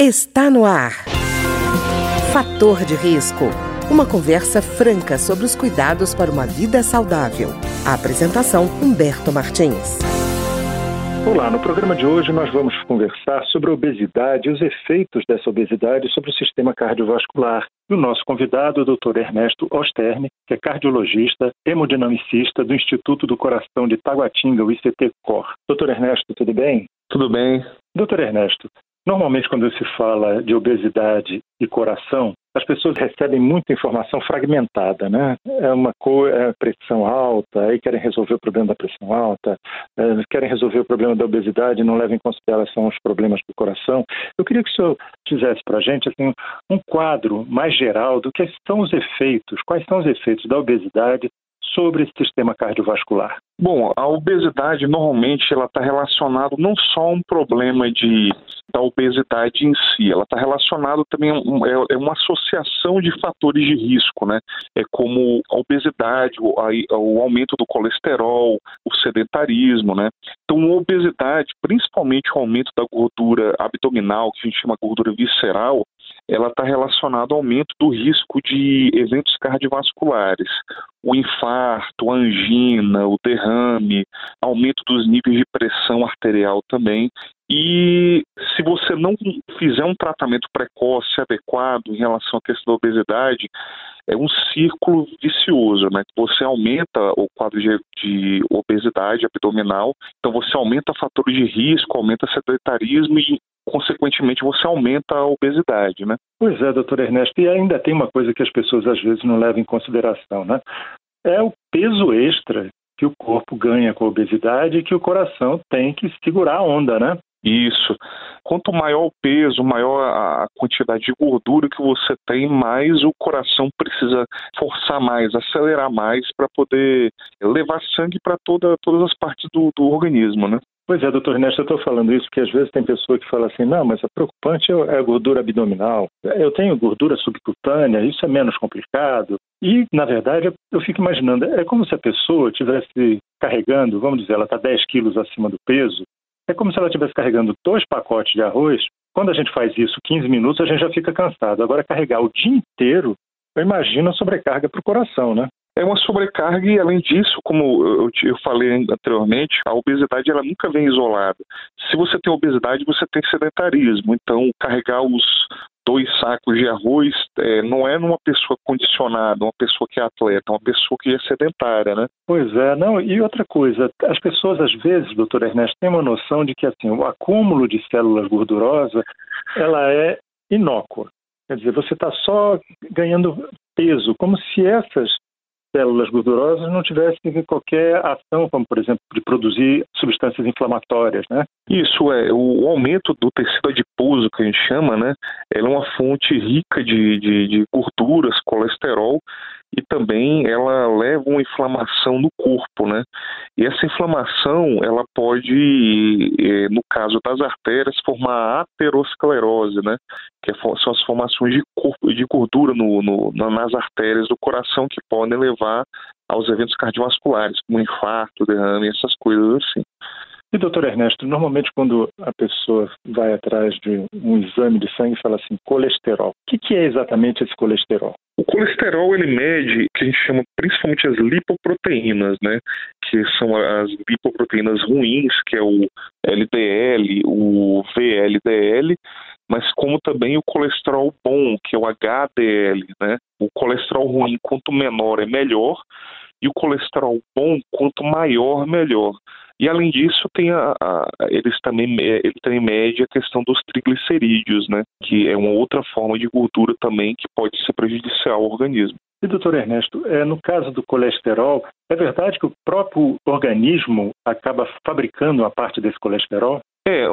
Está no ar. Fator de risco. Uma conversa franca sobre os cuidados para uma vida saudável. A apresentação Humberto Martins. Olá, no programa de hoje nós vamos conversar sobre a obesidade e os efeitos dessa obesidade sobre o sistema cardiovascular. E o nosso convidado, o Dr. Ernesto Osterne, que é cardiologista, hemodinamicista do Instituto do Coração de Taguatinga, o ICT-COR. Doutor Ernesto, tudo bem? Tudo bem. Doutor Ernesto, Normalmente, quando se fala de obesidade e coração, as pessoas recebem muita informação fragmentada, né? É uma coisa, é pressão alta, aí querem resolver o problema da pressão alta, é, querem resolver o problema da obesidade não levam em consideração os problemas do coração. Eu queria que o senhor fizesse para a gente assim, um quadro mais geral do que são os efeitos, quais são os efeitos da obesidade sobre esse sistema cardiovascular? Bom, a obesidade normalmente ela está relacionada não só a um problema de da obesidade em si, ela está relacionada também é, é uma associação de fatores de risco, né? É como a obesidade, o, aumento do colesterol, o sedentarismo, né? Então, a obesidade, principalmente o aumento da gordura abdominal, que a gente chama gordura visceral, ela está relacionada ao aumento do risco de eventos cardiovasculares, o infarto, a angina, o derrame, aumento dos níveis de pressão arterial também. E se você não fizer um tratamento precoce adequado em relação à questão da obesidade, é um círculo vicioso, né? Você aumenta o quadro de, de obesidade abdominal, então você aumenta fatores de risco, aumenta sedentarismo e consequentemente você aumenta a obesidade, né? Pois é, doutor Ernesto, e ainda tem uma coisa que as pessoas às vezes não levam em consideração, né? É o peso extra que o corpo ganha com a obesidade e que o coração tem que segurar a onda, né? Isso. Quanto maior o peso, maior a quantidade de gordura que você tem, mais o coração precisa forçar mais, acelerar mais para poder levar sangue para toda, todas as partes do, do organismo, né? Pois é, doutor Ernesto, eu estou falando isso porque às vezes tem pessoa que fala assim, não, mas a preocupante é a gordura abdominal. Eu tenho gordura subcutânea, isso é menos complicado. E, na verdade, eu fico imaginando, é como se a pessoa estivesse carregando, vamos dizer, ela está 10 quilos acima do peso, é como se ela estivesse carregando dois pacotes de arroz. Quando a gente faz isso 15 minutos, a gente já fica cansado. Agora, carregar o dia inteiro, eu imagino a sobrecarga para o coração, né? é uma sobrecarga e, além disso, como eu, eu falei anteriormente, a obesidade ela nunca vem isolada. Se você tem obesidade, você tem sedentarismo. Então, carregar os dois sacos de arroz é, não é numa pessoa condicionada, uma pessoa que é atleta, uma pessoa que é sedentária, né? Pois é, não. E outra coisa, as pessoas às vezes, doutor Ernesto, têm uma noção de que assim, o acúmulo de células gordurosas ela é inócua. Quer dizer, você está só ganhando peso, como se essas células gordurosas não tivessem qualquer ação, como por exemplo, de produzir substâncias inflamatórias, né? Isso é, o aumento do tecido adiposo, que a gente chama, né? Ela é uma fonte rica de, de, de gorduras, colesterol, e também ela leva uma inflamação no corpo, né? E essa inflamação, ela pode, eh, no caso das artérias, formar aterosclerose, né? Que é são as formações de, gordura no, no, nas artérias do coração que podem levar aos eventos cardiovasculares, como infarto, derrame, essas coisas assim. E, doutor Ernesto, normalmente quando a pessoa vai atrás de um exame de sangue, fala assim, colesterol. O que, é exatamente esse colesterol? O colesterol ele mede o que a gente chama principalmente as lipoproteínas, né? Que são as lipoproteínas ruins, que é o LDL, o VLDL, mas como também o colesterol bom, que é o HDL, né? O colesterol ruim, quanto menor é melhor, e o colesterol bom, quanto maior, melhor. E além disso, tem a, a, eles também ele também mede a questão dos triglicerídeos, né? Que é uma outra forma de gordura também que pode ser prejudicial ao organismo. E doutor Ernesto, é, no caso do colesterol, é verdade que o próprio organismo acaba fabricando uma parte desse colesterol? É,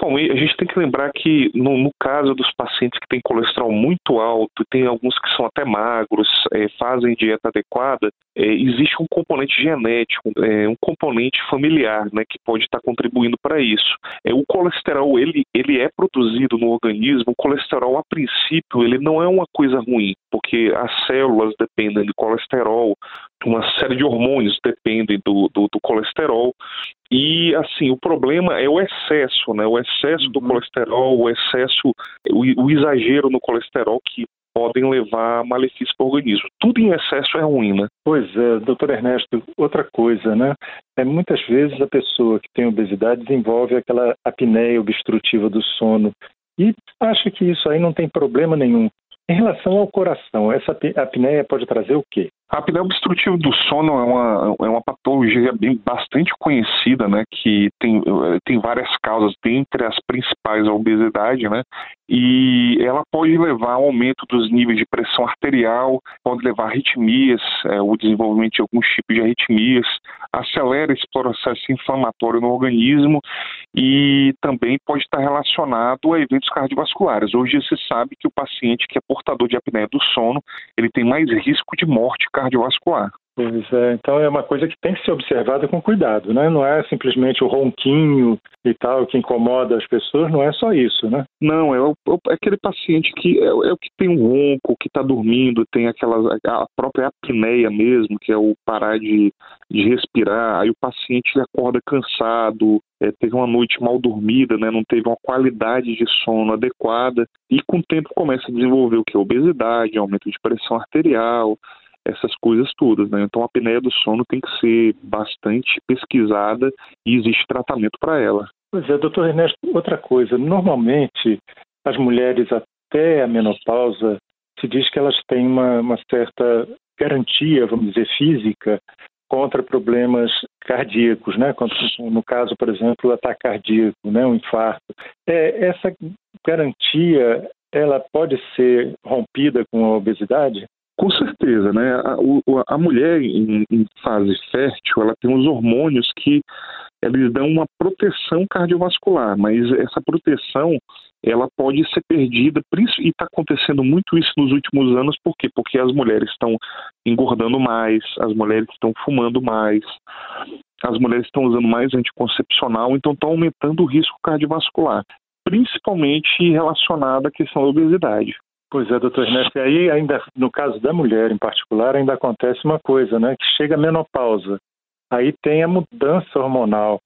principalmente a gente tem que lembrar que no, no, caso dos pacientes que têm colesterol muito alto, tem alguns que são até magros, é, fazem dieta adequada, é, existe um componente genético, é, um componente familiar, né, que pode estar contribuindo para isso. É, o colesterol ele, ele é produzido no organismo. O colesterol a princípio ele não é uma coisa ruim, porque as células dependem de colesterol, uma série de hormônios dependem do, do, do, colesterol. E assim, o problema é o excesso, né? O, ex excesso do uhum. colesterol, o excesso, o, o exagero no colesterol que podem levar a malefício para o organismo. Tudo em excesso é ruim, né? Pois é, doutor Ernesto, outra coisa, né? É, muitas vezes a pessoa que tem obesidade desenvolve aquela apneia obstrutiva do sono e acha que isso aí não tem problema nenhum. Em relação ao coração, essa apneia pode trazer o quê? A apneia obstrutiva do sono é uma, é uma patologia bem, bastante conhecida, né, que tem, tem várias causas, dentre as principais a obesidade, né, e ela pode levar ao aumento dos níveis de pressão arterial, pode levar a arritmias, é, o desenvolvimento de alguns tipos de arritmias, acelera esse processo inflamatório no organismo e também pode estar relacionado a eventos cardiovasculares. Hoje se sabe que o paciente que é portador de apneia do sono, ele tem mais risco de morte cardiovascular. Pois é, então é uma coisa que tem que ser observada com cuidado, né? Não é simplesmente o ronquinho e tal que incomoda as pessoas, não é só isso, né? Não, é, o, é aquele paciente que é, é, o que tem um ronco, que está dormindo, tem aquela a própria apneia mesmo, que é o parar de, de respirar, aí o paciente acorda cansado, é, teve uma noite mal dormida, né, não teve uma qualidade de sono adequada e com o tempo começa a desenvolver o que? Obesidade, aumento de pressão arterial, essas coisas todas, né? Então a apneia do sono tem que ser bastante pesquisada e existe tratamento para ela. Pois é, doutor Ernesto, outra coisa, normalmente as mulheres até a menopausa se diz que elas têm uma, uma certa garantia, vamos dizer, física contra problemas cardíacos, né? No caso, por exemplo, ataque cardíaco, né? Um infarto. É, essa garantia, ela pode ser rompida com a obesidade? Com certeza, né? A, a mulher em, em, fase fértil, ela tem os hormônios que eles dão uma proteção cardiovascular, mas essa proteção ela pode ser perdida e está acontecendo muito isso nos últimos anos, por quê? Porque as mulheres estão engordando mais, as mulheres estão fumando mais, as mulheres estão usando mais anticoncepcional, então estão aumentando o risco cardiovascular, principalmente relacionado à questão da obesidade. Pois é, doutor Ernesto, e aí ainda, no caso da mulher em particular, ainda acontece uma coisa, né, que chega a menopausa, aí tem a mudança hormonal,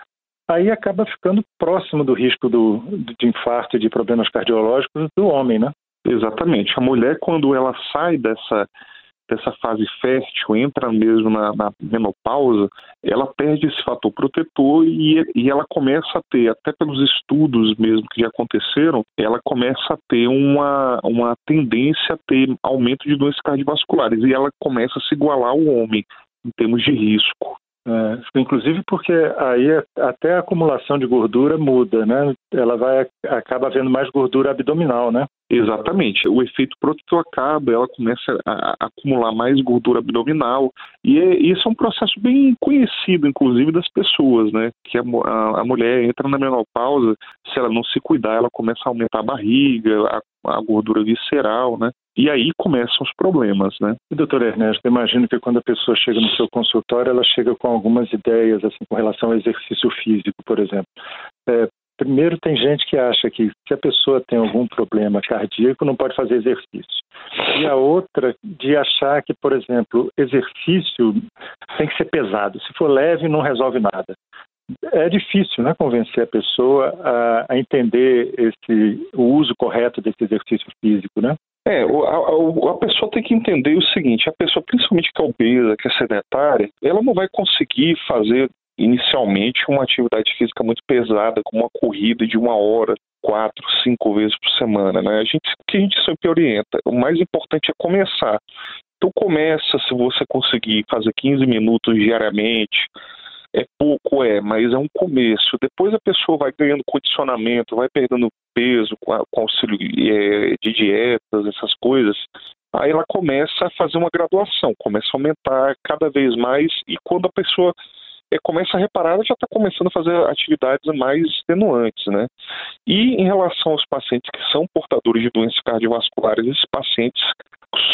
aí acaba ficando próximo do risco do, de infarto e de problemas cardiológicos do homem, né? Exatamente. A mulher, quando ela sai dessa dessa fase fértil, entra mesmo na, na, menopausa, ela perde esse fator protetor e, e ela começa a ter, até pelos estudos mesmo que já aconteceram, ela começa a ter uma, uma tendência a ter aumento de doenças cardiovasculares e ela começa a se igualar ao homem em termos de risco. É, inclusive porque aí até a acumulação de gordura muda, né? Ela vai acaba havendo mais gordura abdominal, né? Exatamente. O efeito protetor acaba, ela começa a, a acumular mais gordura abdominal e é, isso é um processo bem conhecido, inclusive das pessoas, né? Que a, a, a mulher entra na menopausa, se ela não se cuidar, ela começa a aumentar a barriga, a, a gordura visceral, né? E aí começam os problemas, né? E, doutor Ernesto, imagino que quando a pessoa chega no seu consultório, ela chega com algumas ideias, assim, com relação ao exercício físico, por exemplo. É, primeiro, tem gente que acha que se a pessoa tem algum problema cardíaco, não pode fazer exercício. E a outra, de achar que, por exemplo, exercício tem que ser pesado. Se for leve, não resolve nada é difícil né, convencer a pessoa a, a, entender esse, o uso correto desse exercício físico, né? É, a, a, pessoa tem que entender o seguinte: a pessoa, principalmente que é obesa, que é sedentária, ela não vai conseguir fazer inicialmente uma atividade física muito pesada, como uma corrida de uma hora, quatro, cinco vezes por semana. Né? A gente, que a gente sempre orienta? O mais importante é começar. Então começa se você conseguir fazer 15 minutos diariamente, é pouco, é, mas é um começo. Depois a pessoa vai ganhando condicionamento, vai perdendo peso com, a, com auxílio é, de dietas, essas coisas. Aí ela começa a fazer uma graduação, começa a aumentar cada vez mais e quando a pessoa é, começa a reparar, ela já está começando a fazer atividades mais extenuantes, né? E em relação aos pacientes que são portadores de doenças cardiovasculares, esses pacientes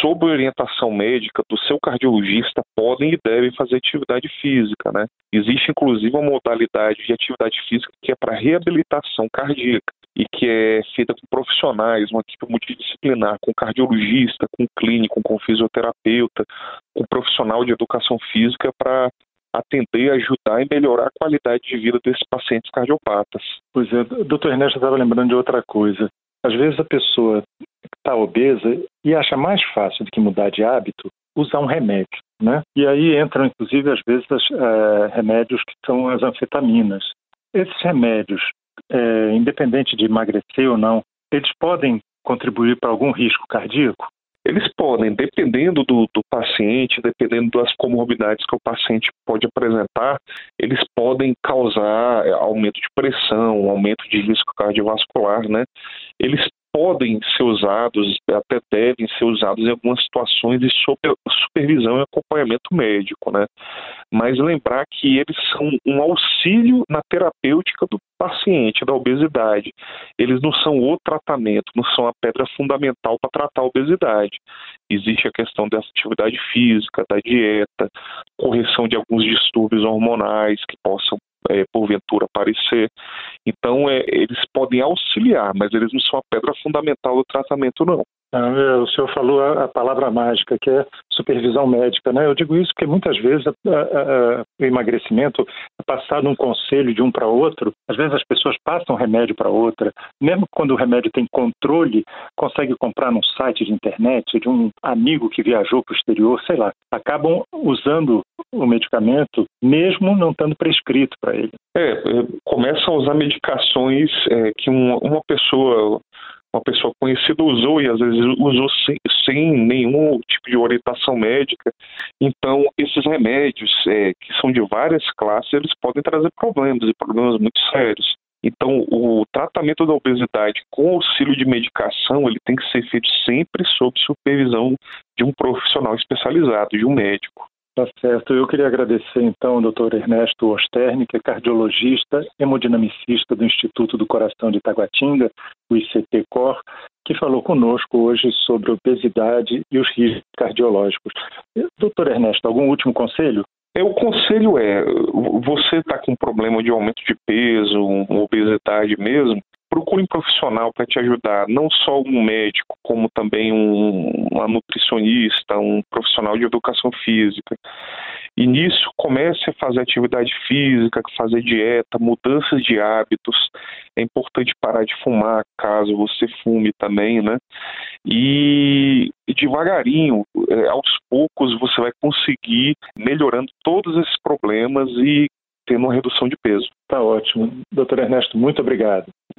sob orientação médica do seu cardiologista, podem e devem fazer atividade física, né? Existe inclusive uma modalidade de atividade física que é para reabilitação cardíaca e que é feita com profissionais, uma equipe multidisciplinar, com cardiologista, com clínico, com fisioterapeuta, com profissional de educação física para atender, ajudar e melhorar a qualidade de vida desses pacientes cardiopatas. Pois é, doutor Ernesto estava lembrando de outra coisa. Às vezes a pessoa está obesa e acha mais fácil do que mudar de hábito usar um remédio, né? E aí entram, inclusive, às vezes, é, remédios que são as anfetaminas. Esses remédios, é, independente de emagrecer ou não, eles podem contribuir para algum risco cardíaco? Eles podem, dependendo do, do, paciente, dependendo das comorbidades que o paciente pode apresentar, eles podem causar aumento de pressão, aumento de risco cardiovascular, né? Eles podem ser usados, até devem ser usados em algumas situações de supervisão e acompanhamento médico, né? Mas lembrar que eles são um auxílio na terapêutica do paciente da obesidade. Eles não são o tratamento, não são a pedra fundamental para tratar a obesidade. Existe a questão da atividade física, da dieta, correção de alguns distúrbios hormonais que possam é, porventura aparecer. Então, é, eles podem auxiliar, mas eles não são a pedra fundamental do tratamento, não. É, o senhor falou a, palavra mágica, que é supervisão médica, né? Eu digo isso porque muitas vezes a, a, a, o emagrecimento é passado um conselho de um para outro. Às vezes as pessoas passam remédio para outra, mesmo quando o remédio tem controle, consegue comprar num site de internet de um amigo que viajou para o exterior, sei lá. Acabam usando o medicamento mesmo não estando prescrito para ele. É, é, começa a usar medicações é, que uma, uma pessoa uma pessoa conhecida usou e às vezes usou sem, sem nenhum tipo de orientação médica. Então, esses remédios, é, que são de várias classes, eles podem trazer problemas e problemas muito sérios. Então, o tratamento da obesidade com auxílio de medicação, ele tem que ser feito sempre sob supervisão de um profissional especializado, de um médico. Tá certo. Eu queria agradecer então ao Dr. Ernesto Osterni, que é cardiologista, hemodinamicista do Instituto do Coração de Itaguatinga, o ICT-COR, que falou conosco hoje sobre obesidade e os riscos cardiológicos. Doutor Ernesto, algum último conselho? É, o conselho é, você está com problema de aumento de peso, obesidade mesmo, procure um profissional para te ajudar, não só um médico, como também um, uma nutricionista, um profissional de educação física. E nisso comece a fazer atividade física, fazer dieta, mudanças de hábitos. É importante parar de fumar, caso você fume também, né? E, devagarinho, é, aos poucos, você vai conseguir melhorando todos esses problemas e tendo uma redução de peso. Tá ótimo. Doutor Ernesto, muito obrigado.